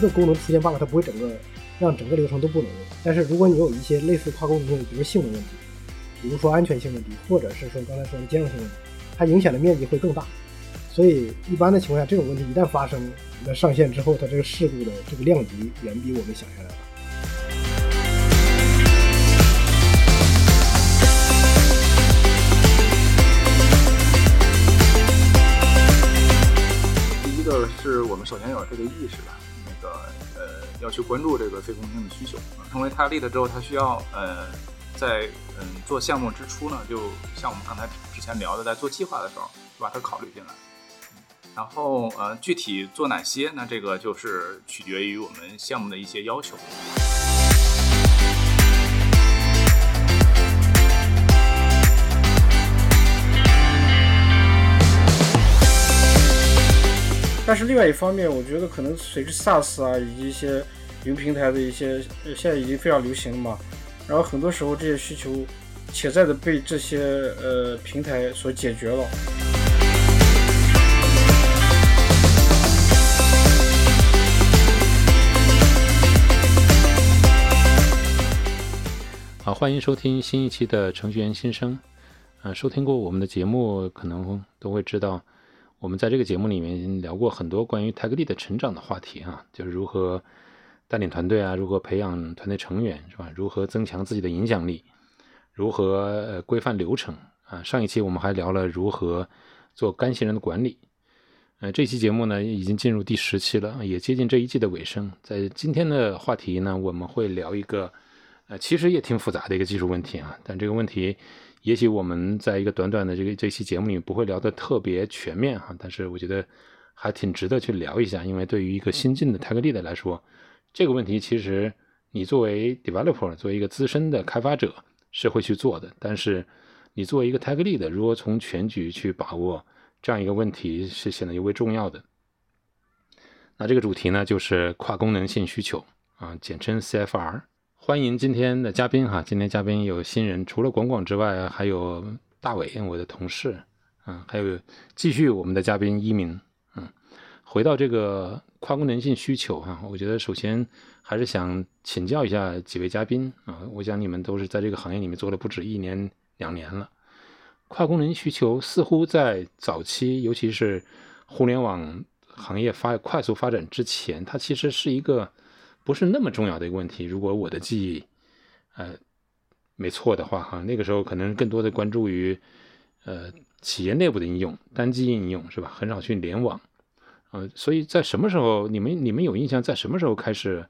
一个功能出现 bug，它不会整个让整个流程都不能用。但是如果你有一些类似跨功能性，比如性能问题，比如说安全性问题，或者是说刚才说的兼容性问题，它影响的面积会更大。所以一般的情况下，这种问题一旦发生，那上线之后，它这个事故的这个量级远比我们想象的大。第一个是我们首先有这个意识吧，个呃要去关注这个非公性的需求。成为他立了之后，他需要呃在嗯做项目之初呢，就像我们刚才之前聊的，在做计划的时候就把它考虑进来。然后呃具体做哪些，那这个就是取决于我们项目的一些要求。但是另外一方面，我觉得可能随着 SaaS 啊以及一些云平台的一些，现在已经非常流行了嘛，然后很多时候这些需求潜在的被这些呃平台所解决了。好，欢迎收听新一期的程序员新生。呃，收听过我们的节目，可能都会知道，我们在这个节目里面聊过很多关于 Tech Lead 的成长的话题啊，就是如何带领团队啊，如何培养团队成员，是吧？如何增强自己的影响力，如何呃规范流程啊。上一期我们还聊了如何做干新人的管理。呃，这期节目呢已经进入第十期了，也接近这一季的尾声。在今天的话题呢，我们会聊一个。呃，其实也挺复杂的一个技术问题啊，但这个问题，也许我们在一个短短的这个这期节目里不会聊得特别全面哈，但是我觉得还挺值得去聊一下，因为对于一个新进的 Tech Lead 来说，这个问题其实你作为 Developer，作为一个资深的开发者是会去做的，但是你作为一个 Tech Lead，如何从全局去把握这样一个问题是显得尤为重要的。那这个主题呢，就是跨功能性需求啊，简称 CFR。欢迎今天的嘉宾哈，今天嘉宾有新人，除了广广之外，还有大伟，我的同事，嗯，还有继续我们的嘉宾一鸣，嗯，回到这个跨功能性需求哈，我觉得首先还是想请教一下几位嘉宾啊，我想你们都是在这个行业里面做了不止一年两年了，跨功能需求似乎在早期，尤其是互联网行业发快速发展之前，它其实是一个。不是那么重要的一个问题。如果我的记忆，呃，没错的话，哈，那个时候可能更多的关注于，呃，企业内部的应用，单机应用是吧？很少去联网，呃，所以在什么时候，你们你们有印象，在什么时候开始，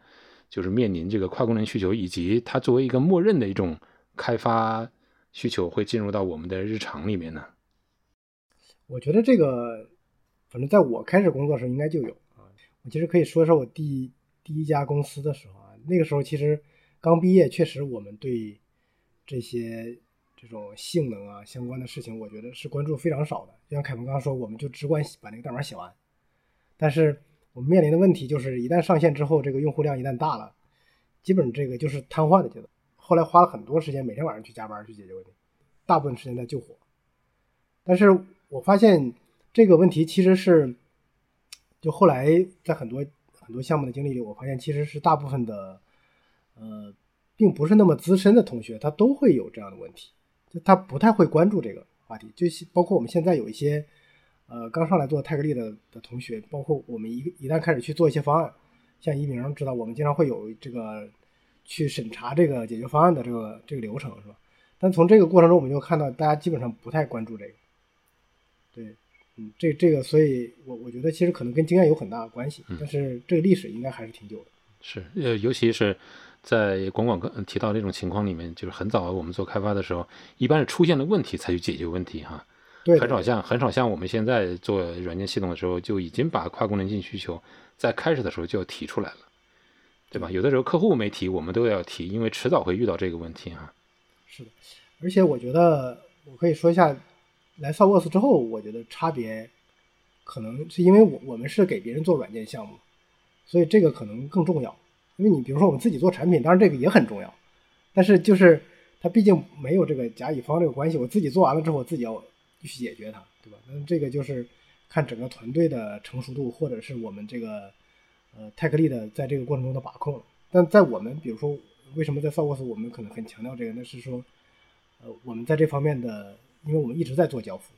就是面临这个跨功能需求，以及它作为一个默认的一种开发需求，会进入到我们的日常里面呢？我觉得这个，反正在我开始工作时应该就有啊。我其实可以说说我第。第一家公司的时候啊，那个时候其实刚毕业，确实我们对这些这种性能啊相关的事情，我觉得是关注非常少的。就像凯文刚刚说，我们就只管把那个代码写完。但是我们面临的问题就是，一旦上线之后，这个用户量一旦大了，基本这个就是瘫痪的阶段。后来花了很多时间，每天晚上去加班去解决问题，大部分时间在救火。但是我发现这个问题其实是，就后来在很多。很多项目的经历里，我发现其实是大部分的，呃，并不是那么资深的同学，他都会有这样的问题，就他不太会关注这个话题。就包括我们现在有一些，呃，刚上来做泰格力的的同学，包括我们一一旦开始去做一些方案，像一鸣知道，我们经常会有这个去审查这个解决方案的这个这个流程，是吧？但从这个过程中，我们就看到大家基本上不太关注这个，对。嗯，这这个，所以我我觉得其实可能跟经验有很大的关系，但是这个历史应该还是挺久的。是，呃，尤其是在广广提到这种情况里面，就是很早我们做开发的时候，一般是出现了问题才去解决问题哈。对。很少像很少像我们现在做软件系统的时候，就已经把跨功能性需求在开始的时候就要提出来了，对吧？有的时候客户没提，我们都要提，因为迟早会遇到这个问题哈。是的，而且我觉得我可以说一下。来 s o w o r s 之后，我觉得差别可能是因为我我们是给别人做软件项目，所以这个可能更重要。因为你比如说我们自己做产品，当然这个也很重要，但是就是它毕竟没有这个甲乙方这个关系。我自己做完了之后，我自己要去解决它，对吧？那这个就是看整个团队的成熟度，或者是我们这个呃泰克利的在这个过程中的把控。但在我们，比如说为什么在 s o u s 我们可能很强调这个，那是说，呃，我们在这方面的，因为我们一直在做交付，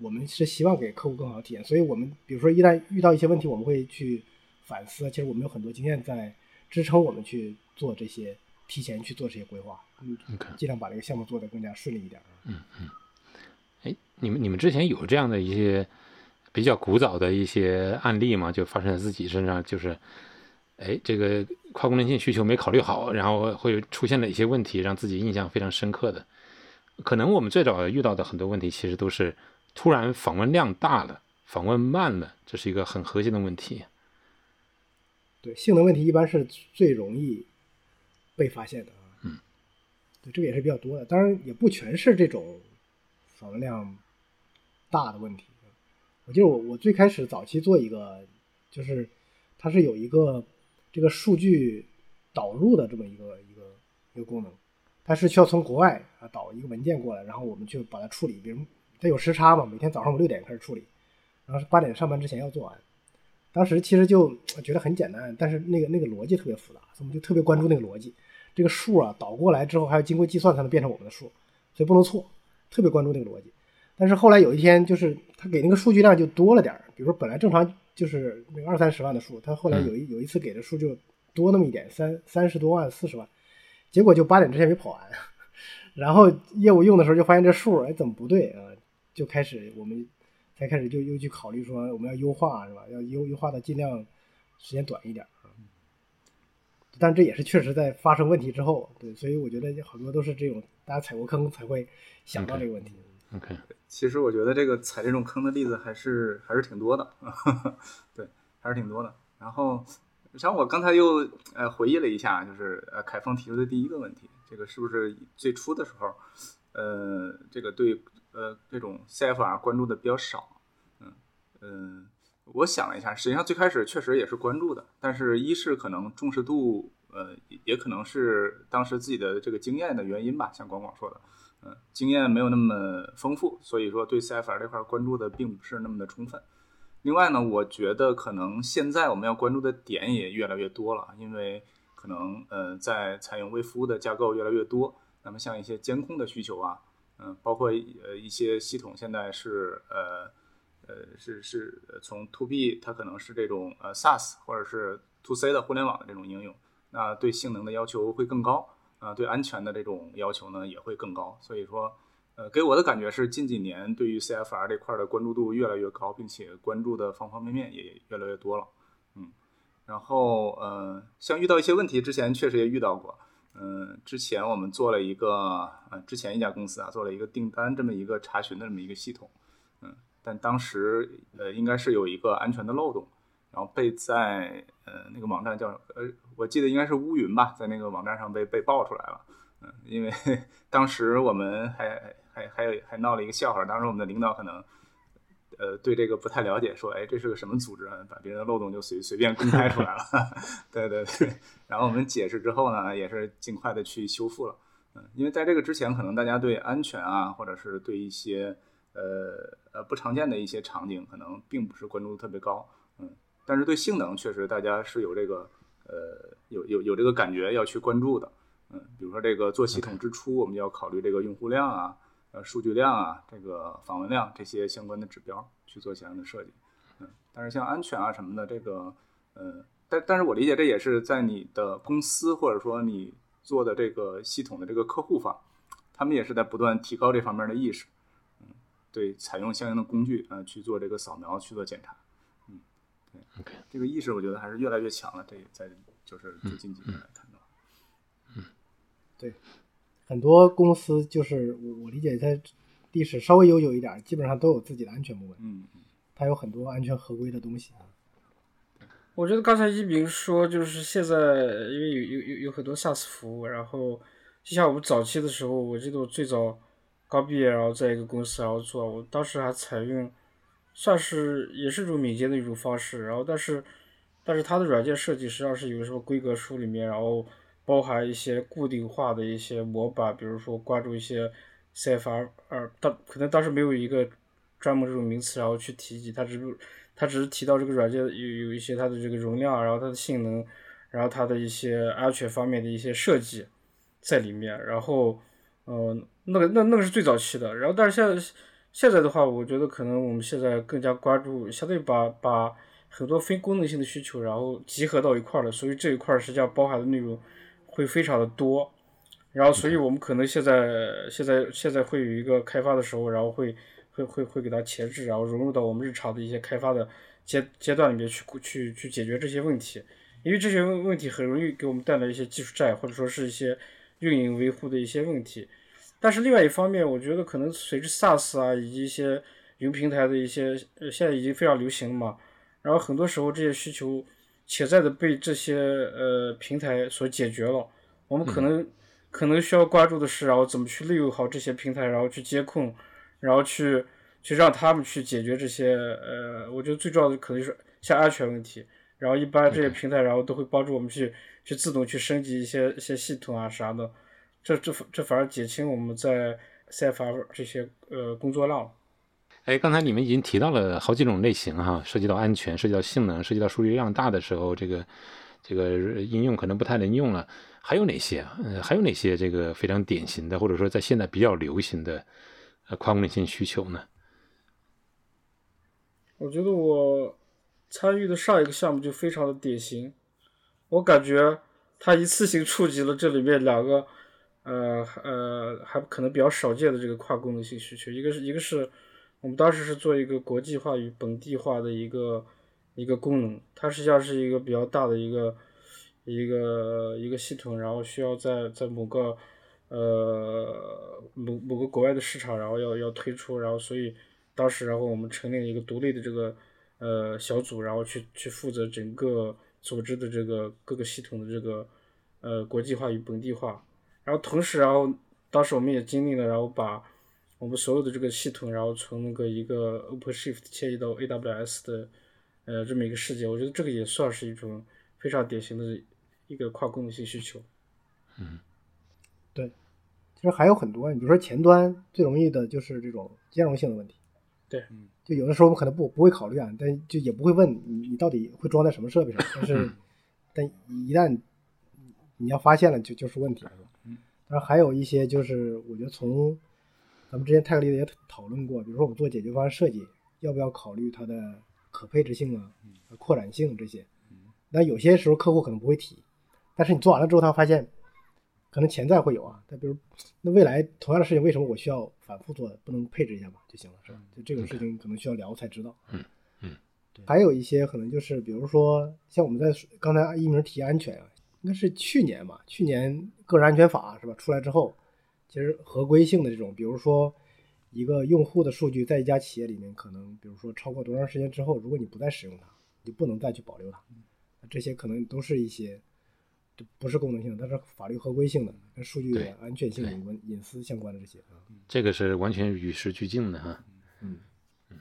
我们是希望给客户更好的体验，所以我们比如说一旦遇到一些问题，我们会去反思。其实我们有很多经验在支撑我们去做这些，提前去做这些规划，嗯，尽量把这个项目做得更加顺利一点。嗯嗯。哎，你们你们之前有这样的一些比较古早的一些案例吗？就发生在自己身上，就是，哎，这个跨功能性需求没考虑好，然后会出现了一些问题，让自己印象非常深刻的。可能我们最早遇到的很多问题，其实都是突然访问量大了，访问慢了，这是一个很核心的问题。对，性能问题一般是最容易被发现的啊。嗯，对，这个也是比较多的，当然也不全是这种。访问量大的问题，我记得我我最开始早期做一个，就是它是有一个这个数据导入的这么一个一个一个功能，它是需要从国外啊导一个文件过来，然后我们去把它处理，比如它有时差嘛，每天早上我们六点开始处理，然后是八点上班之前要做完。当时其实就觉得很简单，但是那个那个逻辑特别复杂，所以我们就特别关注那个逻辑，这个数啊导过来之后还要经过计算才能变成我们的数，所以不能错。特别关注那个逻辑，但是后来有一天，就是他给那个数据量就多了点儿，比如说本来正常就是那个二三十万的数，他后来有一有一次给的数就多那么一点，三三十多万、四十万，结果就八点之前没跑完，然后业务用的时候就发现这数哎怎么不对啊？就开始我们才开始就又去考虑说我们要优化是吧？要优优化的尽量时间短一点啊。但这也是确实在发生问题之后，对，所以我觉得好多都是这种大家踩过坑才会想到这个问题。OK，其实我觉得这个踩这种坑的例子还是还是挺多的，对，还是挺多的。然后像我刚才又呃回忆了一下，就是呃凯峰提出的第一个问题，这个是不是最初的时候，呃，这个对呃这种 CFR 关注的比较少？嗯嗯。我想了一下，实际上最开始确实也是关注的，但是一是可能重视度，呃，也可能是当时自己的这个经验的原因吧，像广广说的，嗯，经验没有那么丰富，所以说对 CFR 这块关注的并不是那么的充分。另外呢，我觉得可能现在我们要关注的点也越来越多了，因为可能呃在采用微服务的架构越来越多，那么像一些监控的需求啊，嗯，包括呃一些系统现在是呃。呃，是是从 to B，它可能是这种呃 SaaS 或者是 to C 的互联网的这种应用，那对性能的要求会更高，啊，对安全的这种要求呢也会更高。所以说，呃，给我的感觉是近几年对于 CFR 这块的关注度越来越高，并且关注的方方面面也越来越多了。嗯，然后呃，像遇到一些问题之前确实也遇到过，嗯，之前我们做了一个呃，之前一家公司啊做了一个订单这么一个查询的这么一个系统，嗯。但当时，呃，应该是有一个安全的漏洞，然后被在呃那个网站叫呃，我记得应该是乌云吧，在那个网站上被被爆出来了。嗯，因为 当时我们还还还有还闹了一个笑话，当时我们的领导可能呃对这个不太了解，说哎这是个什么组织啊，把别人的漏洞就随随便公开出来了。对对对，然后我们解释之后呢，也是尽快的去修复了。嗯，因为在这个之前，可能大家对安全啊，或者是对一些。呃呃，不常见的一些场景可能并不是关注度特别高，嗯，但是对性能确实大家是有这个呃有有有这个感觉要去关注的，嗯，比如说这个做系统之初，我们要考虑这个用户量啊、呃数据量啊、这个访问量这些相关的指标去做相应的设计，嗯，但是像安全啊什么的这个，呃，但但是我理解这也是在你的公司或者说你做的这个系统的这个客户方，他们也是在不断提高这方面的意识。嗯对，采用相应的工具，呃，去做这个扫描，去做检查，嗯，对，OK，这个意识我觉得还是越来越强了。这在就是最近几年来看到，嗯，对，很多公司就是我我理解它历史稍微悠久一点，基本上都有自己的安全部门，嗯嗯，它有很多安全合规的东西啊。我觉得刚才一鸣说，就是现在因为有有有有很多 SaaS 服务，然后就像我们早期的时候，我记得我最早。刚毕业，然后在一个公司，然后做，我当时还采用，算是也是一种敏捷的一种方式。然后，但是，但是它的软件设计实际上是有什么规格书里面，然后包含一些固定化的一些模板，比如说关注一些 CFR，呃，当可能当时没有一个专门这种名词，然后去提及，它只它只是提到这个软件有有一些它的这个容量，然后它的性能，然后它的一些安全方面的一些设计在里面。然后，呃，那个那那个是最早期的。然后，但是现在现在的话，我觉得可能我们现在更加关注，相对把把很多非功能性的需求，然后集合到一块儿了。所以这一块儿实际上包含的内容会非常的多。然后，所以我们可能现在现在现在会有一个开发的时候，然后会会会会给它前置，然后融入到我们日常的一些开发的阶阶段里面去去去解决这些问题，因为这些问问题很容易给我们带来一些技术债，或者说是一些运营维护的一些问题。但是另外一方面，我觉得可能随着 SaaS 啊以及一些云平台的一些呃现在已经非常流行了嘛，然后很多时候这些需求潜在的被这些呃平台所解决了，我们可能。可能需要关注的是，然后怎么去利用好这些平台，然后去监控，然后去去让他们去解决这些呃，我觉得最重要的可能是像安全问题。然后一般这些平台，然后都会帮助我们去去自动去升级一些一些系统啊啥的，这这这反而减轻我们在 CFR 这些呃工作量。哎，刚才你们已经提到了好几种类型哈，涉及到安全，涉及到性能，涉及到数据量大的时候，这个这个应用可能不太能用了。还有哪些啊？呃，还有哪些这个非常典型的，或者说在现在比较流行的呃跨功能性需求呢？我觉得我参与的上一个项目就非常的典型，我感觉它一次性触及了这里面两个呃呃还可能比较少见的这个跨功能性需求，一个是一个是我们当时是做一个国际化与本地化的一个一个功能，它实际上是一个比较大的一个。一个一个系统，然后需要在在某个呃某某个国外的市场，然后要要推出，然后所以当时然后我们成立了一个独立的这个呃小组，然后去去负责整个组织的这个各个系统的这个呃国际化与本地化，然后同时然后当时我们也经历了，然后把我们所有的这个系统，然后从那个一个 OpenShift 迁移到 AWS 的呃这么一个世界，我觉得这个也算是一种非常典型的。一个跨功能性需求，嗯，对，其实还有很多，你比如说前端最容易的就是这种兼容性的问题，对，嗯，就有的时候我们可能不不会考虑啊，但就也不会问你你到底会装在什么设备上，但是 但一旦你要发现了就就是问题了，嗯，当然还有一些就是我觉得从咱们之前泰格力的也讨论过，比如说我们做解决方案设计，要不要考虑它的可配置性啊、扩展性这些，那有些时候客户可能不会提。但是你做完了之后，他发现可能潜在会有啊。他比如，那未来同样的事情，为什么我需要反复做？不能配置一下嘛就行了，是吧？就这种事情可能需要聊才知道。嗯嗯。还有一些可能就是，比如说像我们在刚才一鸣提安全啊，应该是去年吧，去年个人安全法是吧？出来之后，其实合规性的这种，比如说一个用户的数据在一家企业里面，可能比如说超过多长时间之后，如果你不再使用它，你就不能再去保留它。这些可能都是一些。这不是功能性，它是法律合规性的，跟数据安全性、隐隐私相关的这些啊。这个是完全与时俱进的哈。嗯嗯，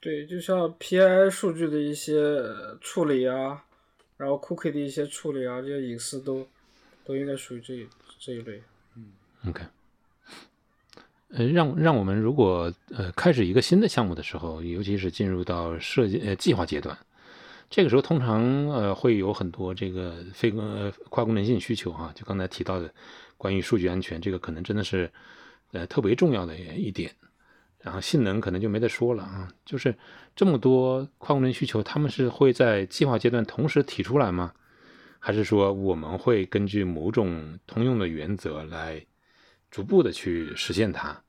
对，就像 PII 数据的一些处理啊，然后 Cookie 的一些处理啊，这些隐私都都应该属于这这一类。，OK。呃，让让我们如果呃开始一个新的项目的时候，尤其是进入到设计呃计划阶段。这个时候通常呃会有很多这个非呃跨功能性需求哈，就刚才提到的关于数据安全，这个可能真的是呃特别重要的一点。然后性能可能就没得说了啊，就是这么多跨功能需求，他们是会在计划阶段同时提出来吗？还是说我们会根据某种通用的原则来逐步的去实现它？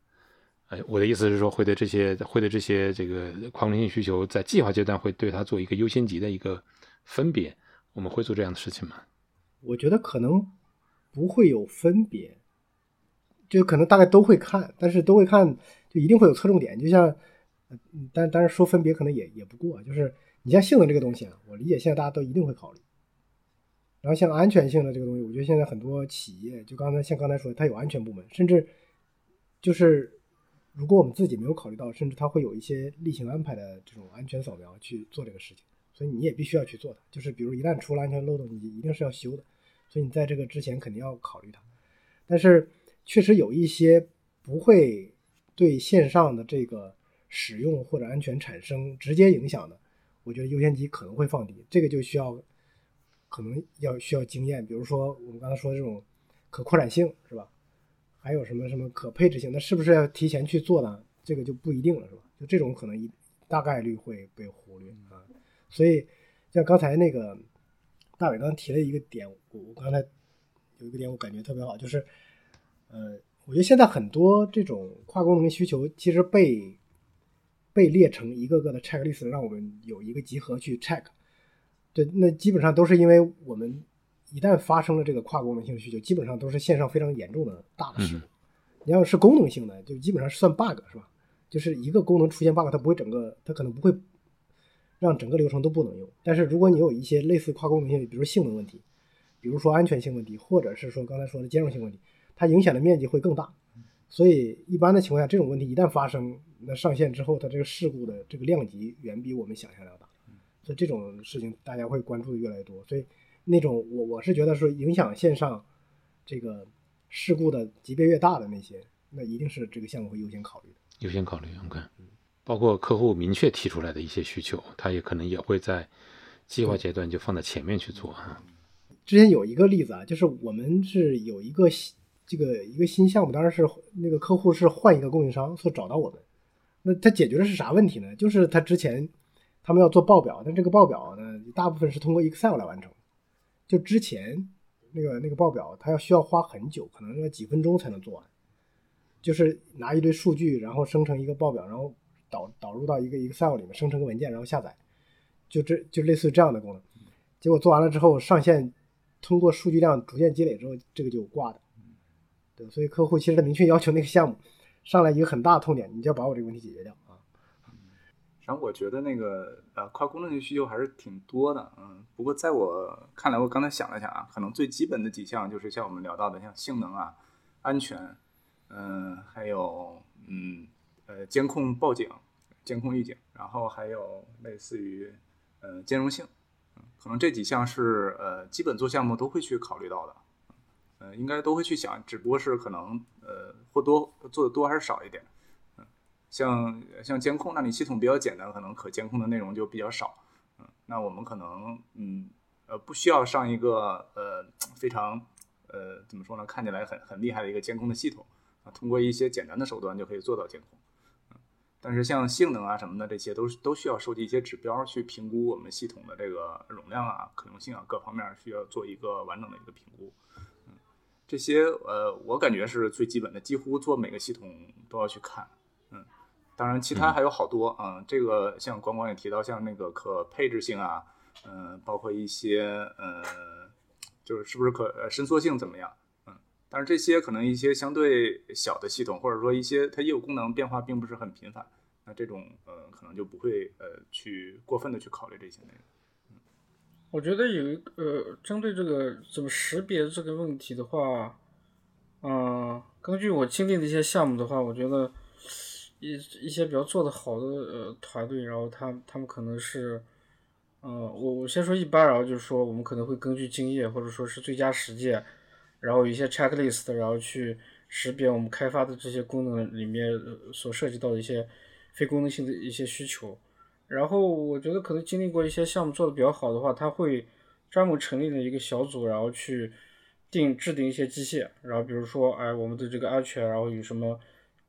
哎，我的意思是说，会对这些会对这些这个跨功能性需求，在计划阶段会对它做一个优先级的一个分别，我们会做这样的事情吗？我觉得可能不会有分别，就可能大概都会看，但是都会看，就一定会有侧重点。就像，但但是说分别可能也也不过，就是你像性能这个东西啊，我理解现在大家都一定会考虑。然后像安全性的这个东西，我觉得现在很多企业，就刚才像刚才说，它有安全部门，甚至就是。如果我们自己没有考虑到，甚至它会有一些例行安排的这种安全扫描去做这个事情，所以你也必须要去做它。就是比如一旦出了安全漏洞，你一定是要修的，所以你在这个之前肯定要考虑它。但是确实有一些不会对线上的这个使用或者安全产生直接影响的，我觉得优先级可能会放低。这个就需要可能要需要经验，比如说我们刚才说的这种可扩展性是吧？还有什么什么可配置性，那是不是要提前去做呢？这个就不一定了是吧？就这种可能一大概率会被忽略啊。所以像刚才那个大伟刚才提了一个点，我我刚才有一个点我感觉特别好，就是呃，我觉得现在很多这种跨功能需求其实被被列成一个个的 checklist，让我们有一个集合去 check。对，那基本上都是因为我们一旦发生了这个跨功能性需求，基本上都是线上非常严重的大的事故。你要是功能性的，就基本上是算 bug 是吧？就是一个功能出现 bug，它不会整个，它可能不会让整个流程都不能用。但是如果你有一些类似跨功能性，比如性能问题，比如说安全性问题，或者是说刚才说的兼容性问题，它影响的面积会更大。所以一般的情况下，这种问题一旦发生，那上线之后，它这个事故的这个量级远比我们想象的要大。所以这种事情大家会关注的越来越多。所以那种我我是觉得说影响线上这个事故的级别越大的那些，那一定是这个项目会优先考虑的。优先考虑，OK。包括客户明确提出来的一些需求，他也可能也会在计划阶段就放在前面去做啊。之前有一个例子啊，就是我们是有一个这个一个新项目，当然是那个客户是换一个供应商所找到我们。那他解决的是啥问题呢？就是他之前他们要做报表，但这个报表呢，大部分是通过 Excel 来完成。就之前那个那个报表，他要需要花很久，可能要几分钟才能做完。就是拿一堆数据，然后生成一个报表，然后导导入到一个 Excel 里面，生成个文件，然后下载，就这就类似于这样的功能。结果做完了之后上线，通过数据量逐渐积累之后，这个就挂的。对，所以客户其实他明确要求那个项目上来一个很大的痛点，你就要把我这个问题解决掉我觉得那个呃跨功能性需求还是挺多的，嗯，不过在我看来，我刚才想了想啊，可能最基本的几项就是像我们聊到的，像性能啊、安全。嗯，还有嗯呃监控报警、监控预警，然后还有类似于呃兼容性，嗯，可能这几项是呃基本做项目都会去考虑到的，呃应该都会去想，只不过是可能呃或多做的多还是少一点，像像监控，那你系统比较简单，可能可监控的内容就比较少，嗯，那我们可能嗯呃不需要上一个呃非常呃怎么说呢，看起来很很厉害的一个监控的系统。啊，通过一些简单的手段就可以做到监控，但是像性能啊什么的，这些都是都需要收集一些指标去评估我们系统的这个容量啊、可用性啊各方面需要做一个完整的一个评估，嗯，这些呃我感觉是最基本的，几乎做每个系统都要去看，当然其他还有好多啊，这个像光光也提到，像那个可配置性啊，嗯，包括一些呃，就是是不是可呃伸缩性怎么样？嗯但是这些可能一些相对小的系统，或者说一些它业务功能变化并不是很频繁，那这种呃可能就不会呃去过分的去考虑这些内容。我觉得有一个呃针对这个怎么识别这个问题的话，嗯，根据我经历的一些项目的话，我觉得一一些比较做的好的呃团队，然后他他们可能是，嗯，我我先说一般，然后就是说我们可能会根据经验或者说是最佳实践。然后一些 checklist，然后去识别我们开发的这些功能里面所涉及到的一些非功能性的一些需求。然后我觉得可能经历过一些项目做的比较好的话，他会专门成立了一个小组，然后去定制定一些机械。然后比如说，哎，我们的这个安全，然后有什么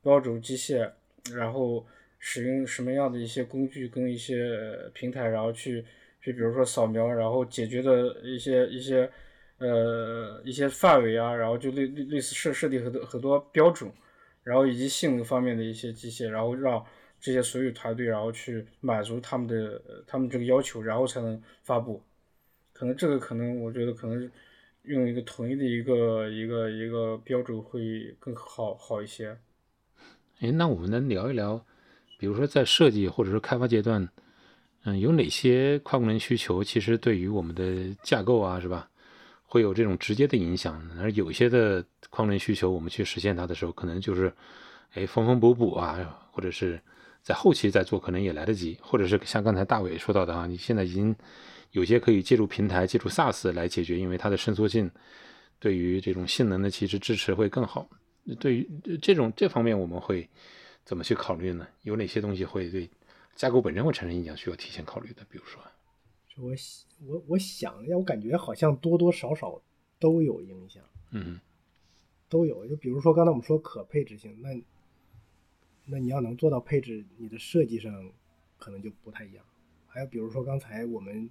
标准机械，然后使用什么样的一些工具跟一些平台，然后去去比如说扫描，然后解决的一些一些。呃，一些范围啊，然后就类类类似设设定很多很多标准，然后以及性能方面的一些机械，然后让这些所有团队然后去满足他们的他们这个要求，然后才能发布。可能这个可能我觉得可能用一个统一的一个一个一个标准会更好好一些。哎，那我们能聊一聊，比如说在设计或者是开发阶段，嗯，有哪些跨功能需求其实对于我们的架构啊，是吧？会有这种直接的影响，而有些的跨功能需求，我们去实现它的时候，可能就是，哎，缝缝补补啊，或者是在后期再做，可能也来得及，或者是像刚才大伟说到的啊，你现在已经有些可以借助平台、借助 SaaS 来解决，因为它的伸缩性对于这种性能的其实支持会更好。对于这种这方面，我们会怎么去考虑呢？有哪些东西会对架构本身会产生影响，需要提前考虑的？比如说，我我我想了一下，我感觉好像多多少少都有影响，嗯都有。就比如说刚才我们说可配置性，那那你要能做到配置，你的设计上可能就不太一样。还有比如说刚才我们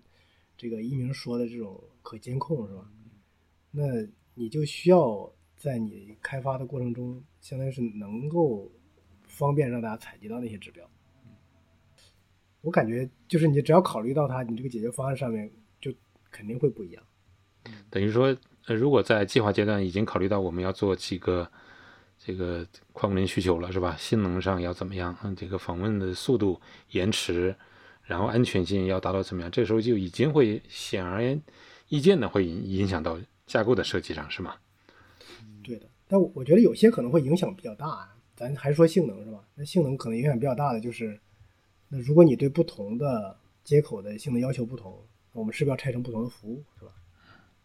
这个一鸣说的这种可监控是吧？那你就需要在你开发的过程中，相当于是能够方便让大家采集到那些指标。我感觉就是你只要考虑到它，你这个解决方案上面就肯定会不一样。等于说，呃，如果在计划阶段已经考虑到我们要做几个这个跨功能需求了，是吧？性能上要怎么样？嗯，这个访问的速度、延迟，然后安全性要达到怎么样？这时候就已经会显而易见的会影影响到架构的设计上，是吗？对的，但我觉得有些可能会影响比较大。咱还是说性能是吧？那性能可能影响比较大的就是，那如果你对不同的接口的性能要求不同，我们是不是要拆成不同的服务，是吧？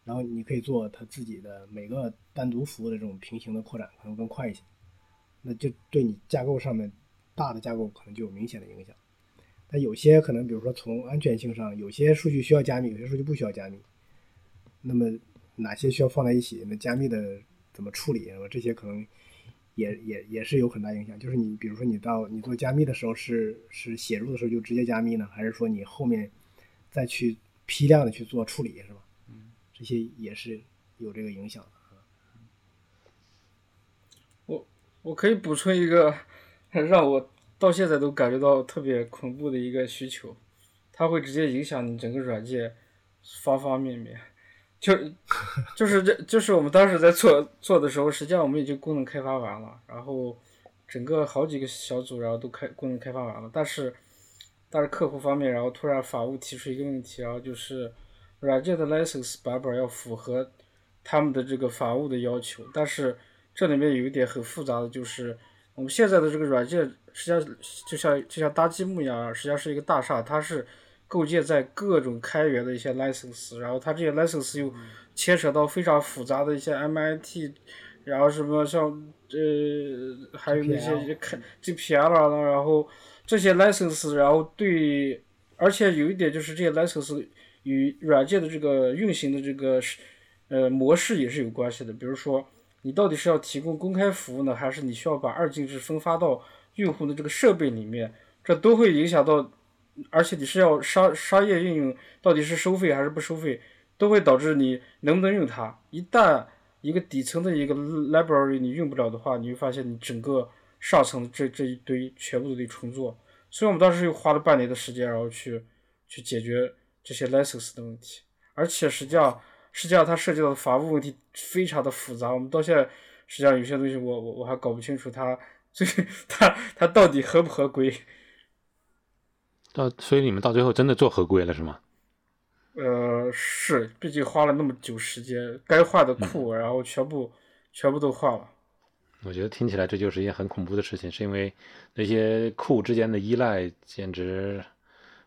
然后你可以做它自己的每个单独服务的这种平行的扩展，可能更快一些。那就对你架构上面大的架构可能就有明显的影响。但有些可能，比如说从安全性上，有些数据需要加密，有些数据不需要加密。那么哪些需要放在一起？那加密的怎么处理？这些可能也也也是有很大影响。就是你比如说你到你做加密的时候是是写入的时候就直接加密呢，还是说你后面再去批量的去做处理，是吧？嗯这些也是有这个影响的。我我可以补充一个让我到现在都感觉到特别恐怖的一个需求，它会直接影响你整个软件方方面面。就就是这就是我们当时在做做的时候，实际上我们已经功能开发完了，然后整个好几个小组然后都开功能开发完了，但是但是客户方面然后突然法务提出一个问题，然后就是软件的 license 版本要符合他们的这个法务的要求，但是这里面有一点很复杂的就是我们现在的这个软件实际上就像就像搭积木一样，实际上是一个大厦，它是。构建在各种开源的一些 license，然后它这些 license 又牵扯到非常复杂的一些 MIT，然后什么像呃还有那些开 GPL 了，然后这些 license，然后对，而且有一点就是这些 license 与软件的这个运行的这个呃模式也是有关系的，比如说你到底是要提供公开服务呢，还是你需要把二进制分发到用户的这个设备里面，这都会影响到。而且你是要商商业应用，到底是收费还是不收费，都会导致你能不能用它。一旦一个底层的一个 library 你用不了的话，你会发现你整个上层这这一堆全部都得重做。所以我们当时又花了半年的时间，然后去去解决这些 license 的问题。而且实际上，实际上它涉及到的法务问题非常的复杂。我们到现在实际上有些东西我我我还搞不清楚它最 它它到底合不合规。到所以你们到最后真的做合规了是吗？呃，是，毕竟花了那么久时间，该换的库，然后全部全部都换了。我觉得听起来这就是一件很恐怖的事情，是因为那些库之间的依赖简直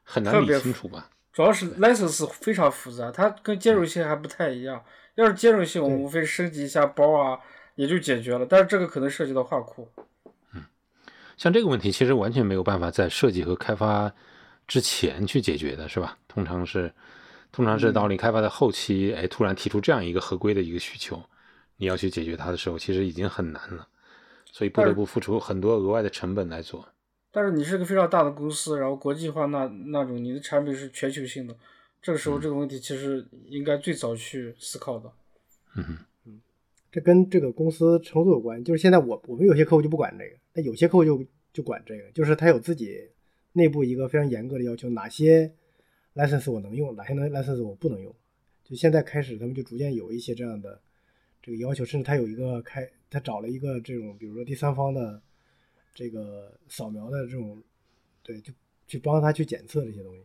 很难理清楚吧？主要是 license 非常复杂，它跟兼容性还不太一样。要是兼容性，我们无非升级一下包啊，也就解决了。但是这个可能涉及到画库。嗯，像这个问题，其实完全没有办法在设计和开发。之前去解决的是吧？通常是，通常是到你开发的后期，哎，突然提出这样一个合规的一个需求，你要去解决它的时候，其实已经很难了，所以不得不付出很多额外的成本来做。但是你是个非常大的公司，然后国际化那那种，你的产品是全球性的，这个时候这个问题其实应该最早去思考的。嗯哼，嗯，这跟这个公司程度有关。就是现在我我们有些客户就不管这个，但有些客户就就管这个，就是他有自己。内部一个非常严格的要求，哪些 license 我能用，哪些能 license 我不能用。就现在开始，他们就逐渐有一些这样的这个要求，甚至他有一个开，他找了一个这种，比如说第三方的这个扫描的这种，对，就去帮他去检测这些东西。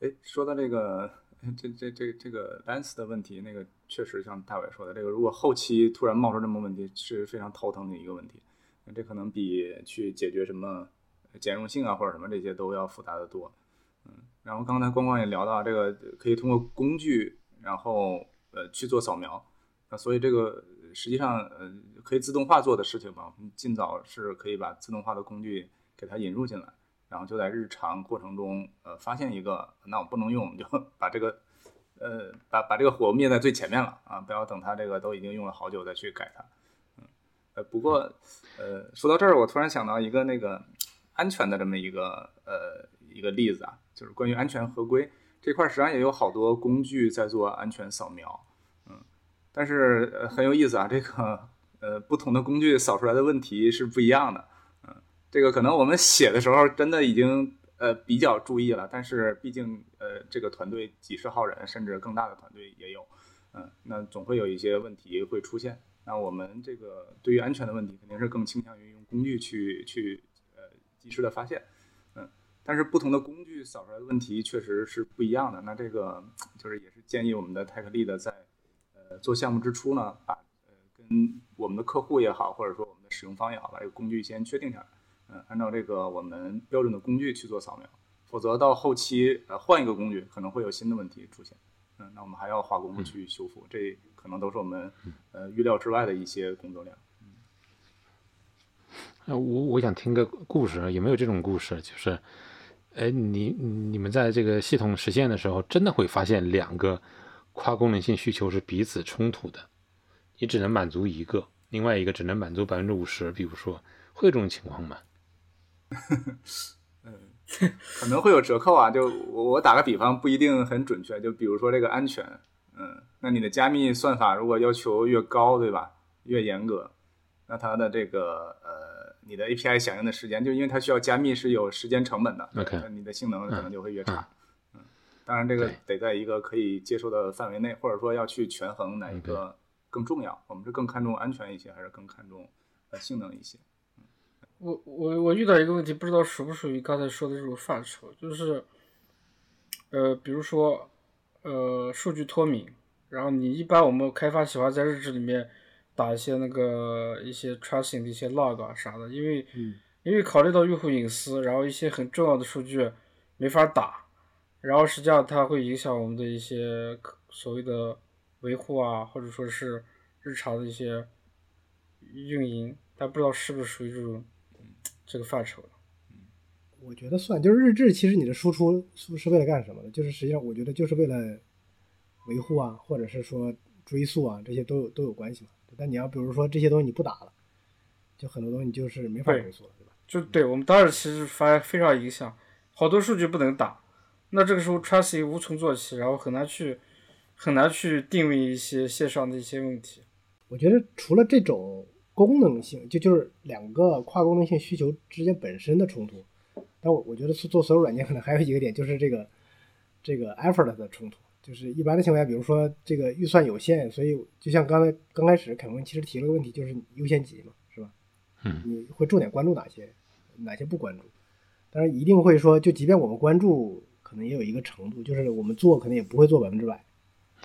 哎，说到这个这这这这个 lens 的问题，那个确实像大伟说的，这个如果后期突然冒出这么问题，是非常头疼的一个问题。这可能比去解决什么。兼容性啊，或者什么这些都要复杂的多，嗯，然后刚才光光也聊到这个可以通过工具，然后呃去做扫描，那所以这个实际上呃可以自动化做的事情吧，我们尽早是可以把自动化的工具给它引入进来，然后就在日常过程中呃发现一个，那我不能用，我们就 把这个呃把把这个火灭在最前面了啊，不要等它这个都已经用了好久再去改它。嗯，呃不过呃说到这儿，我突然想到一个那个安全的这么一个呃一个例子啊，就是关于安全合规这块，实际上也有好多工具在做安全扫描。嗯但是呃很有意思啊，这个呃不同的工具扫出来的问题是不一样的，嗯，这个可能我们写的时候真的已经呃比较注意了，但是毕竟呃这个团队几十号人甚至更大的团队也有，嗯，那总会有一些问题会出现。那我们这个对于安全的问题肯定是更倾向于用工具去去及时的发现，嗯，但是不同的工具扫出来的问题确实是不一样的。那这个就是也是建议我们的 Tech Lead 在呃，做项目之初呢，把呃跟我们的客户也好，或者说我们的使用方也好，把这个工具先确定下来，嗯，按照这个我们标准的工具去做扫描，否则到后期呃换一个工具可能会有新的问题出现，嗯，那我们还要花功夫去修复，这可能都是我们呃预料之外的一些工作量。呃，我我想听个故事，有没有这种故事？就是，哎，你你们在这个系统实现的时候，真的会发现两个。跨功能性需求是彼此冲突的，你只能满足一个，另外一个只能满足百分之五十。比如说，会有这种情况吗？嗯 可能会有折扣啊。就我我打个比方，不一定很准确。就比如说这个安全，嗯，那你的加密算法如果要求越高，对吧？越严格，那它的这个呃，你的 API 响应的时间，就因为它需要加密是有时间成本的，OK，你的性能可能就会越差。嗯当然，这个得在一个可以接受的范围内，或者说要去权衡哪一个更重要。我们是更看重安全一些，还是更看重呃性能一些？我我我遇到一个问题，不知道属不属于刚才说的这种范畴，就是呃，比如说呃，数据脱敏，然后你一般我们开发喜欢在日志里面打一些那个一些 tracing 的一些 log 啊啥的，因为因为考虑到用户隐私，然后一些很重要的数据没法打。然后实际上它会影响我们的一些所谓的维护啊，或者说是日常的一些运营，但不知道是不是属于这种这个范畴我觉得算，就是日志，其实你的输出是是为了干什么的？就是实际上我觉得就是为了维护啊，或者是说追溯啊，这些都有都有关系嘛。但你要比如说这些东西你不打了，就很多东西就是没法追溯了，对吧？就对我们当时其实发非常影响，好多数据不能打。那这个时候 tracing 无从做起，然后很难去很难去定位一些线上的一些问题。我觉得除了这种功能性，就就是两个跨功能性需求之间本身的冲突，但我我觉得做做所有软件可能还有一个点就是这个这个 effort 的冲突。就是一般的情况下，比如说这个预算有限，所以就像刚才刚开始凯文其实提了个问题，就是优先级嘛，是吧？嗯，你会重点关注哪些，哪些不关注？当然一定会说，就即便我们关注。可能也有一个程度，就是我们做可能也不会做百分之百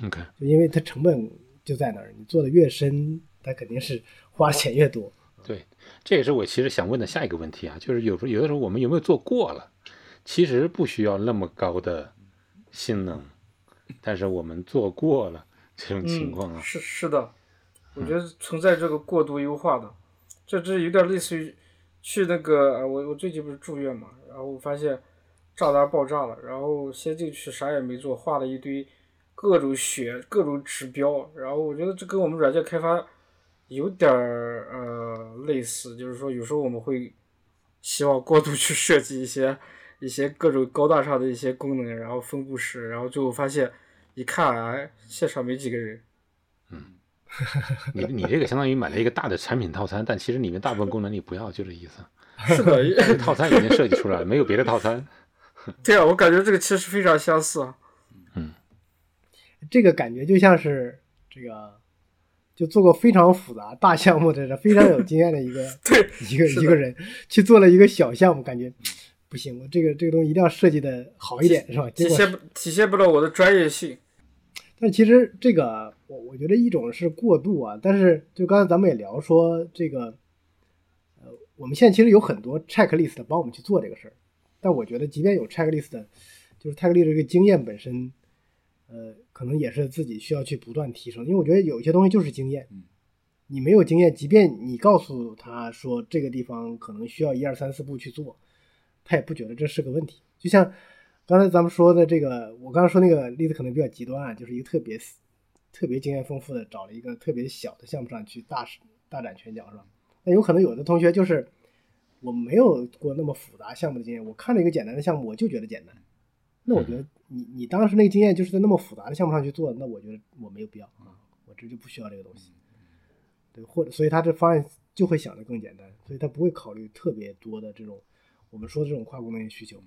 ，OK，就因为它成本就在那儿，你做的越深，它肯定是花钱越多。对，这也是我其实想问的下一个问题啊，就是有时候有的时候我们有没有做过了？其实不需要那么高的性能，但是我们做过了这种情况啊，是是的，我觉得存在这个过度优化的，这这有点类似于去那个我我最近不是住院嘛，然后我发现。炸弹爆炸了，然后先进去啥也没做，画了一堆各种血、各种指标，然后我觉得这跟我们软件开发有点儿呃类似，就是说有时候我们会希望过度去设计一些一些各种高大上的一些功能，然后分布式，然后最后发现一看啊，现场没几个人。嗯，你你这个相当于买了一个大的产品套餐，但其实里面大部分功能你不要，就这意思。是的，套餐已经设计出来了，没有别的套餐。对啊，我感觉这个其实非常相似啊。嗯，这个感觉就像是这个，就做过非常复杂大项目的、非常有经验的一个对一个一个人去做了一个小项目，感觉不行，我这个这个东西一定要设计的好一点，是吧？体现体现不了我的专业性。但其实这个，我我觉得一种是过度啊，但是就刚才咱们也聊说这个，呃，我们现在其实有很多 checklist 帮我们去做这个事儿。但我觉得，即便有 checklist，就是 checklist 这个经验本身，呃，可能也是自己需要去不断提升。因为我觉得有一些东西就是经验，你没有经验，即便你告诉他说这个地方可能需要一二三四步去做，他也不觉得这是个问题。就像刚才咱们说的这个，我刚刚说那个例子可能比较极端啊，就是一个特别特别经验丰富的找了一个特别小的项目上去大大展拳脚，是吧？那有可能有的同学就是我没有过那么复杂项目的经验，我看了一个简单的项目，我就觉得简单。那我觉得你你当时那个经验就是在那么复杂的项目上去做，那我觉得我没有必要啊，我这就不需要这个东西。对，或者所以他这方案就会想的更简单，所以他不会考虑特别多的这种我们说的这种跨功能性需求。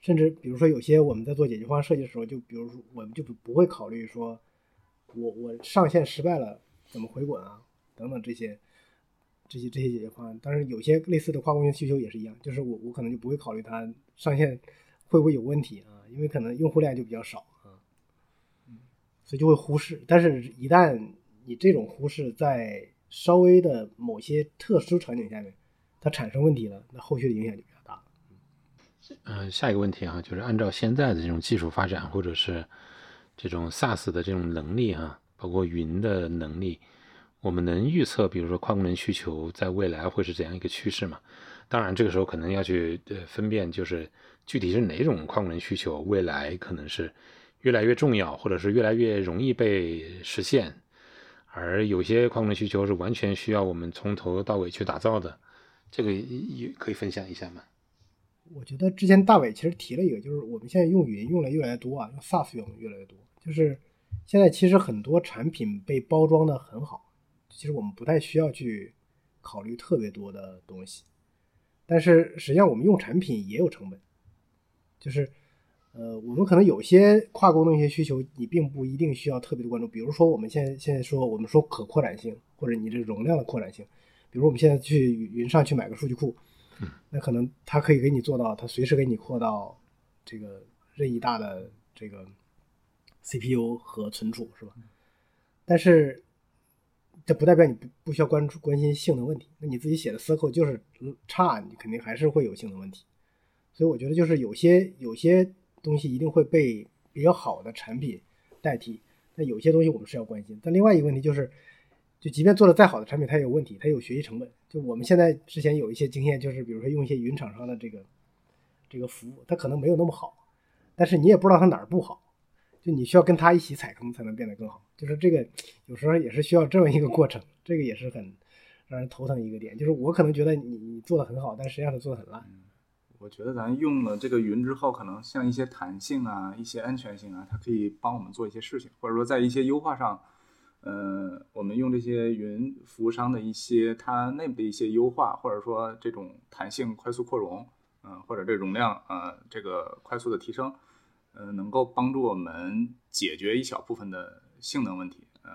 甚至比如说有些我们在做解决方案设计的时候，就比如说我们就不不会考虑说我我上线失败了怎么回滚啊等等这些这些这些解决方案。当然有些类似的跨功能需求也是一样，就是我我可能就不会考虑它上线会不会有问题啊，因为可能用户量就比较少啊，所以就会忽视。但是一旦你这种忽视在稍微的某些特殊场景下面，它产生问题了，那后续的影响就比较大了。嗯，下一个问题啊，就是按照现在的这种技术发展，或者是这种 SaaS 的这种能力哈，包括云的能力，我们能预测，比如说跨功能需求在未来会是怎样一个趋势吗？当然，这个时候可能要去呃分辨，就是具体是哪种跨功能需求未来可能是越来越重要，或者是越来越容易被实现。而有些跨功能需求是完全需要我们从头到尾去打造的，这个也可以分享一下吗？我觉得之前大伟其实提了一个，就是我们现在用云用的越来越多啊，用 SaaS 用的越来越多，就是现在其实很多产品被包装的很好，其实我们不太需要去考虑特别多的东西，但是实际上我们用产品也有成本，就是。呃，我们可能有些跨功能一些需求，你并不一定需要特别的关注。比如说，我们现在现在说，我们说可扩展性，或者你这容量的扩展性。比如我们现在去云上去买个数据库，那可能它可以给你做到，它随时给你扩到这个任意大的这个 CPU 和存储，是吧？但是这不代表你不不需要关注关心性能问题。那你自己写的 circle 就是差，你肯定还是会有性能问题。所以我觉得就是有些有些。东西一定会被比较好的产品代替，那有些东西我们是要关心。但另外一个问题就是，就即便做的再好的产品，它也有问题，它有学习成本。就我们现在之前有一些经验，就是比如说用一些云厂商的这个这个服务，它可能没有那么好，但是你也不知道它哪儿不好，就你需要跟他一起踩坑才能变得更好。就是这个有时候也是需要这么一个过程，这个也是很让人头疼一个点。就是我可能觉得你你做的很好，但实际上它做的很烂。我觉得咱用了这个云之后，可能像一些弹性啊、一些安全性啊，它可以帮我们做一些事情，或者说在一些优化上，呃，我们用这些云服务商的一些它内部的一些优化，或者说这种弹性快速扩容，嗯，或者这容量呃这个快速的提升，呃，能够帮助我们解决一小部分的性能问题，嗯，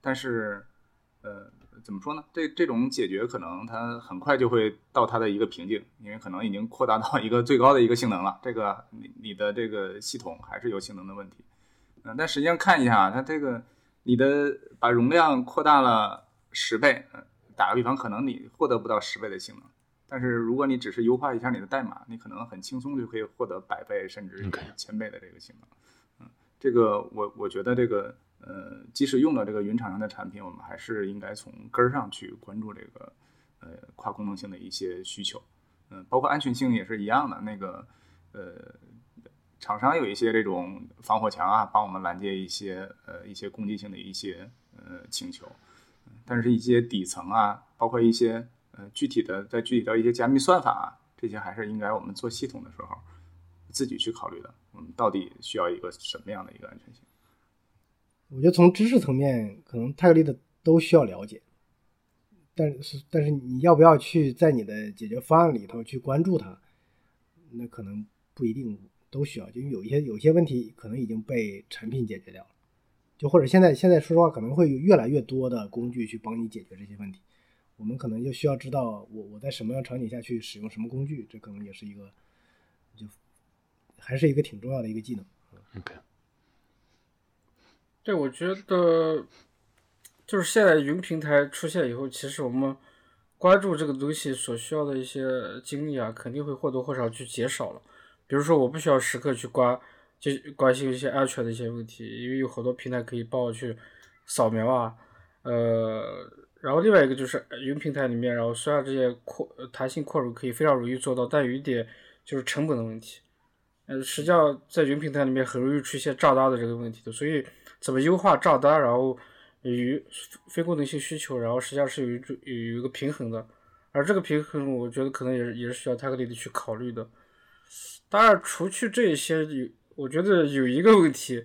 但是，呃。怎么说呢？这这种解决可能它很快就会到它的一个瓶颈，因为可能已经扩大到一个最高的一个性能了。这个你你的这个系统还是有性能的问题。嗯，但实际上看一下，它这个你的把容量扩大了十倍，打个比方，可能你获得不到十倍的性能，但是如果你只是优化一下你的代码，你可能很轻松就可以获得百倍甚至千倍的这个性能。嗯，这个我我觉得这个。呃，即使用了这个云厂商的产品，我们还是应该从根儿上去关注这个呃跨功能性的一些需求，嗯，包括安全性也是一样的。那个呃，厂商有一些这种防火墙啊，帮我们拦截一些呃一些攻击性的一些呃请求，但是一些底层啊，包括一些呃具体的在具体到一些加密算法啊，这些还是应该我们做系统的时候自己去考虑的。我们到底需要一个什么样的一个安全性？我觉得从知识层面，可能泰格利的都需要了解，但是但是你要不要去在你的解决方案里头去关注它，那可能不一定都需要，就有一些有些问题可能已经被产品解决掉了，就或者现在现在说实话，可能会有越来越多的工具去帮你解决这些问题，我们可能就需要知道我我在什么样场景下去使用什么工具，这可能也是一个就还是一个挺重要的一个技能。OK。对，我觉得就是现在云平台出现以后，其实我们关注这个东西所需要的一些精力啊，肯定会或多或少去减少了。比如说，我不需要时刻去关就关心一些安全的一些问题，因为有好多平台可以帮我去扫描啊，呃，然后另外一个就是云平台里面，然后虽然这些扩弹性扩容可以非常容易做到，但有一点就是成本的问题。呃，实际上在云平台里面很容易出现炸单的这个问题的，所以怎么优化炸单，然后与非功能性需求，然后实际上是有一种有一个平衡的。而这个平衡，我觉得可能也是也是需要 t a g l 去考虑的。当然，除去这些，有我觉得有一个问题，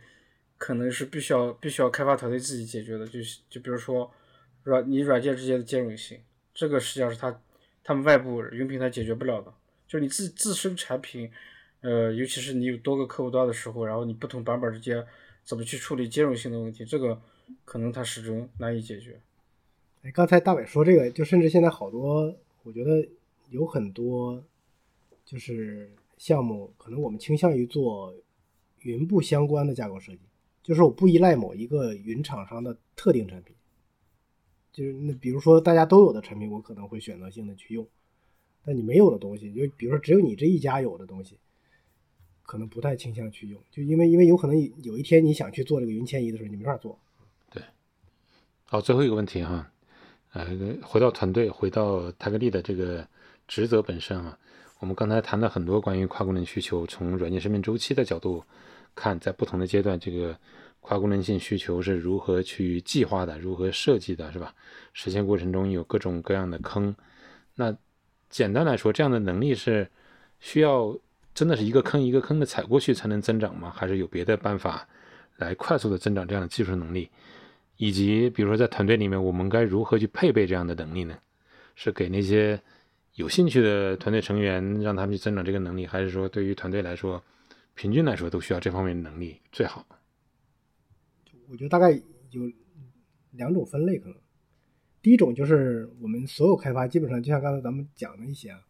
可能是必须要必须要开发团队自己解决的，就是就比如说软你软件之间的兼容性，这个实际上是他他们外部云平台解决不了的。就是你自自身产品，呃，尤其是你有多个客户端的时候，然后你不同版本之间怎么去处理兼容性的问题，这个可能它始终难以解决。哎，刚才大伟说这个，就甚至现在好多，我觉得有很多就是项目，可能我们倾向于做云不相关的架构设计，就是我不依赖某一个云厂商的特定产品，就是那比如说大家都有的产品，我可能会选择性的去用，但你没有的东西，就比如说只有你这一家有的东西，可能不太倾向去用，就因为因为有可能有一天你想去做这个云迁移的时候，你没法做。对，好，最后一个问题哈。呃，回到团队，回到泰格力的这个职责本身啊，我们刚才谈了很多关于跨功能需求，从软件生命周期的角度看，在不同的阶段，这个跨功能性需求是如何去计划的，如何设计的，是吧？实现过程中有各种各样的坑。那简单来说，这样的能力是需要真的是一个坑一个坑的踩过去才能增长吗？还是有别的办法来快速的增长这样的技术能力？以及，比如说在团队里面，我们该如何去配备这样的能力呢？是给那些有兴趣的团队成员，让他们去增长这个能力，还是说对于团队来说，平均来说都需要这方面的能力最好？我觉得大概有两种分类，可能第一种就是我们所有开发基本上就像刚才咱们讲的一些啊，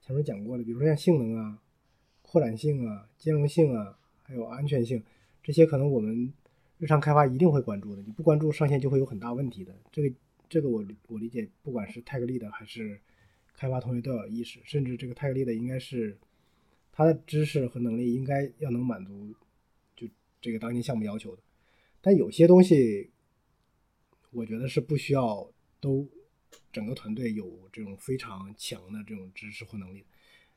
前面讲过的，比如说像性能啊、扩展性啊、兼容性啊，还有安全性这些，可能我们。日常开发一定会关注的，你不关注上线就会有很大问题的。这个这个我我理解，不管是泰格力的还是开发同学都要有意识，甚至这个泰格力的应该是他的知识和能力应该要能满足就这个当前项目要求的。但有些东西，我觉得是不需要都整个团队有这种非常强的这种知识或能力。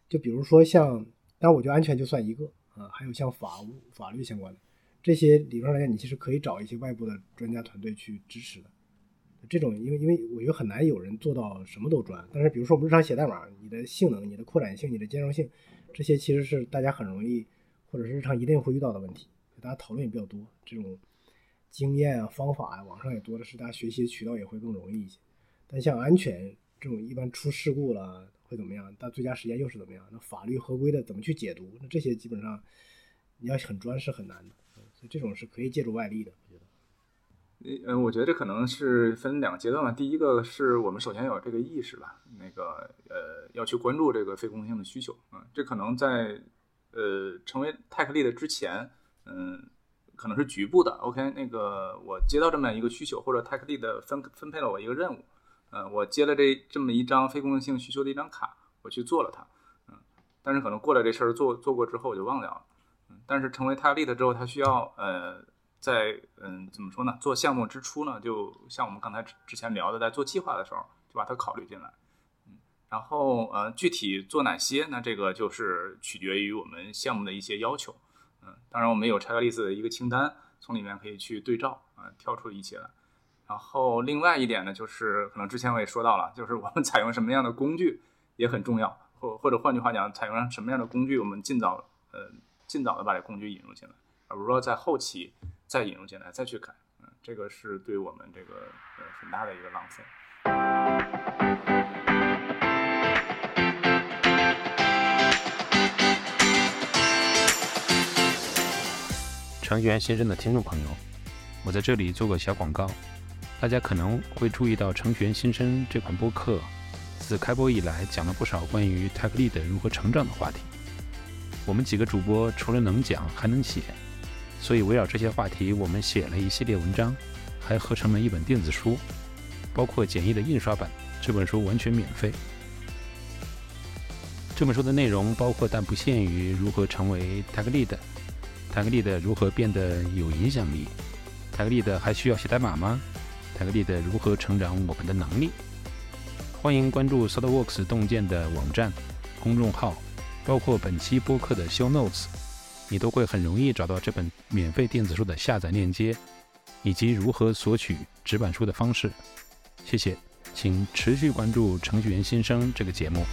就比如说像，但我觉得安全就算一个啊，还有像法务法律相关的。这些理论上来讲，你其实可以找一些外部的专家团队去支持的。这种，因为因为我觉得很难有人做到什么都专。但是，比如说我们日常写代码，你的性能、你的扩展性、你的兼容性，这些其实是大家很容易，或者是日常一定会遇到的问题。大家讨论也比较多，这种经验啊、方法啊，网上也多的是，大家学习的渠道也会更容易一些。但像安全这种，一般出事故了会怎么样？但最佳时间又是怎么样？那法律合规的怎么去解读？那这些基本上你要很专是很难的。所以这种是可以借助外力的，嗯，我觉得这可能是分两个阶段吧。第一个是我们首先有这个意识吧，那个呃要去关注这个非功能性的需求啊。这可能在呃成为泰克力的之前，嗯，可能是局部的。OK，那个我接到这么一个需求，或者 tech lead 分分配了我一个任务，嗯，我接了这这么一张非功能性需求的一张卡，我去做了它，嗯，但是可能过来这事儿做做过之后我就忘掉了。嗯但是成为 tag lead 之后，他需要呃，在嗯怎么说呢？做项目之初呢，就像我们刚才之前聊的，在做计划的时候就把它考虑进来。嗯，然后呃具体做哪些，那这个就是取决于我们项目的一些要求。嗯，当然我们有 checklist 的一个清单，从里面可以去对照啊，挑出一些来。然后另外一点呢，就是可能之前我也说到了，就是我们 采用什么样的工具也很重要，或或者换句话讲，采用什么样的工具，我们尽早呃。尽早的把这工具引入进来，而不是说在后期再引入进来再去改，嗯，这个是对我们这个呃很大的一个浪费。程序员新生的听众朋友，我在这里做个小广告，大家可能会注意到程序员新生这款播客自开播以来讲了不少关于 Tech Lead 如何成长的话题。我们几个主播除了能讲还能写，所以围绕这些话题，我们写了一系列文章，还合成了一本电子书，包括简易的印刷版。这本书完全免费。这本书的内容包括但不限于如何成为 Tag Lead，Tag Lead 如何变得有影响力，Tag Lead 还需要写代码吗泰格利的如何成长我们的能力。欢迎关注 SolidWorks 洞见的网站、公众号，包括本期播客的 Show Notes，你都会很容易找到这本免费电子书的下载链接，以及如何索取纸板书的方式。谢谢，请持续关注《程序员新生》这个节目。